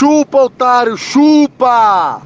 Chupa, otário, chupa!